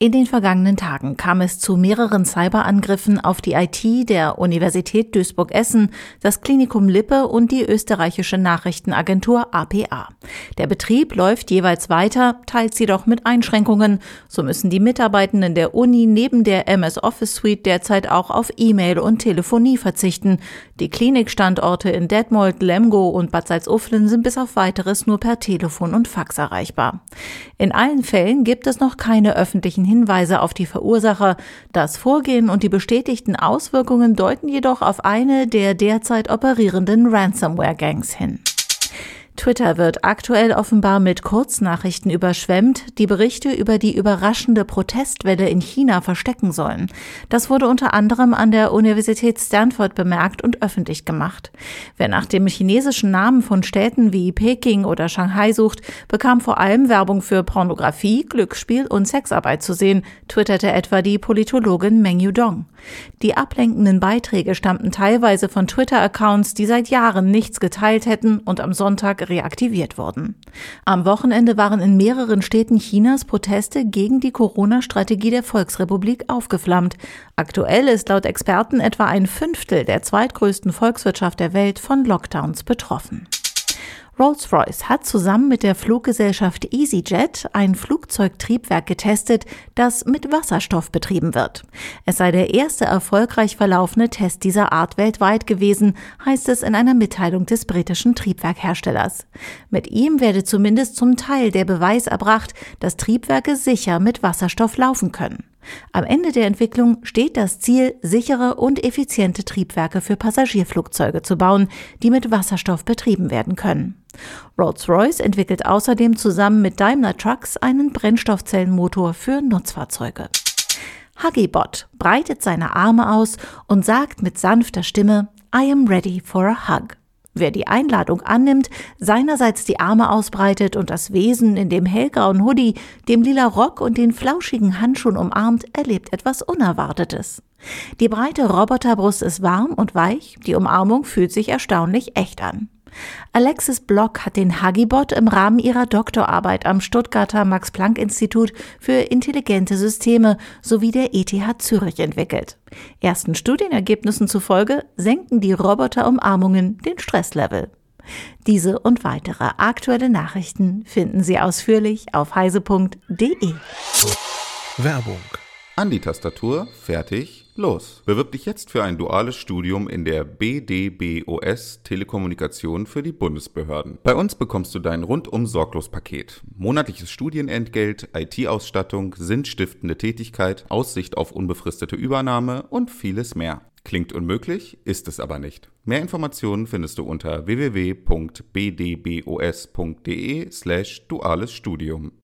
In den vergangenen Tagen kam es zu mehreren Cyberangriffen auf die IT der Universität Duisburg-Essen, das Klinikum Lippe und die österreichische Nachrichtenagentur APA. Der Betrieb läuft jeweils weiter, teils jedoch mit Einschränkungen. So müssen die Mitarbeitenden der Uni neben der MS Office Suite derzeit auch auf E-Mail und Telefonie verzichten. Die Klinikstandorte in Detmold, Lemgo und Bad Salzuflen sind bis auf weiteres nur per Telefon und Fax erreichbar. In allen Fällen gibt es noch keine öffentlichen Hinweise auf die Verursacher. Das Vorgehen und die bestätigten Auswirkungen deuten jedoch auf eine der derzeit operierenden Ransomware-Gangs hin. Twitter wird aktuell offenbar mit Kurznachrichten überschwemmt, die Berichte über die überraschende Protestwelle in China verstecken sollen. Das wurde unter anderem an der Universität Stanford bemerkt und öffentlich gemacht. Wer nach dem chinesischen Namen von Städten wie Peking oder Shanghai sucht, bekam vor allem Werbung für Pornografie, Glücksspiel und Sexarbeit zu sehen, twitterte etwa die Politologin Meng Yudong. Die ablenkenden Beiträge stammten teilweise von Twitter-Accounts, die seit Jahren nichts geteilt hätten und am Sonntag reaktiviert wurden. Am Wochenende waren in mehreren Städten Chinas Proteste gegen die Corona-Strategie der Volksrepublik aufgeflammt. Aktuell ist laut Experten etwa ein Fünftel der zweitgrößten Volkswirtschaft der Welt von Lockdowns betroffen. Rolls-Royce hat zusammen mit der Fluggesellschaft EasyJet ein Flugzeugtriebwerk getestet, das mit Wasserstoff betrieben wird. Es sei der erste erfolgreich verlaufene Test dieser Art weltweit gewesen, heißt es in einer Mitteilung des britischen Triebwerkherstellers. Mit ihm werde zumindest zum Teil der Beweis erbracht, dass Triebwerke sicher mit Wasserstoff laufen können. Am Ende der Entwicklung steht das Ziel, sichere und effiziente Triebwerke für Passagierflugzeuge zu bauen, die mit Wasserstoff betrieben werden können. Rolls-Royce entwickelt außerdem zusammen mit Daimler Trucks einen Brennstoffzellenmotor für Nutzfahrzeuge. Huggybot breitet seine Arme aus und sagt mit sanfter Stimme I am ready for a hug. Wer die Einladung annimmt, seinerseits die Arme ausbreitet und das Wesen in dem hellgrauen Hoodie, dem lila Rock und den flauschigen Handschuhen umarmt, erlebt etwas Unerwartetes. Die breite Roboterbrust ist warm und weich, die Umarmung fühlt sich erstaunlich echt an. Alexis Block hat den Hugibot im Rahmen ihrer Doktorarbeit am Stuttgarter Max-Planck-Institut für intelligente Systeme sowie der ETH Zürich entwickelt. Ersten Studienergebnissen zufolge senken die Roboterumarmungen den Stresslevel. Diese und weitere aktuelle Nachrichten finden Sie ausführlich auf heise.de. Werbung. An die Tastatur, fertig, los. Bewirb dich jetzt für ein duales Studium in der BDBOS Telekommunikation für die Bundesbehörden. Bei uns bekommst du dein rundum sorglos Paket. Monatliches Studienentgelt, IT-Ausstattung, sinnstiftende Tätigkeit, Aussicht auf unbefristete Übernahme und vieles mehr. Klingt unmöglich, ist es aber nicht. Mehr Informationen findest du unter www.bdbos.de slash duales Studium.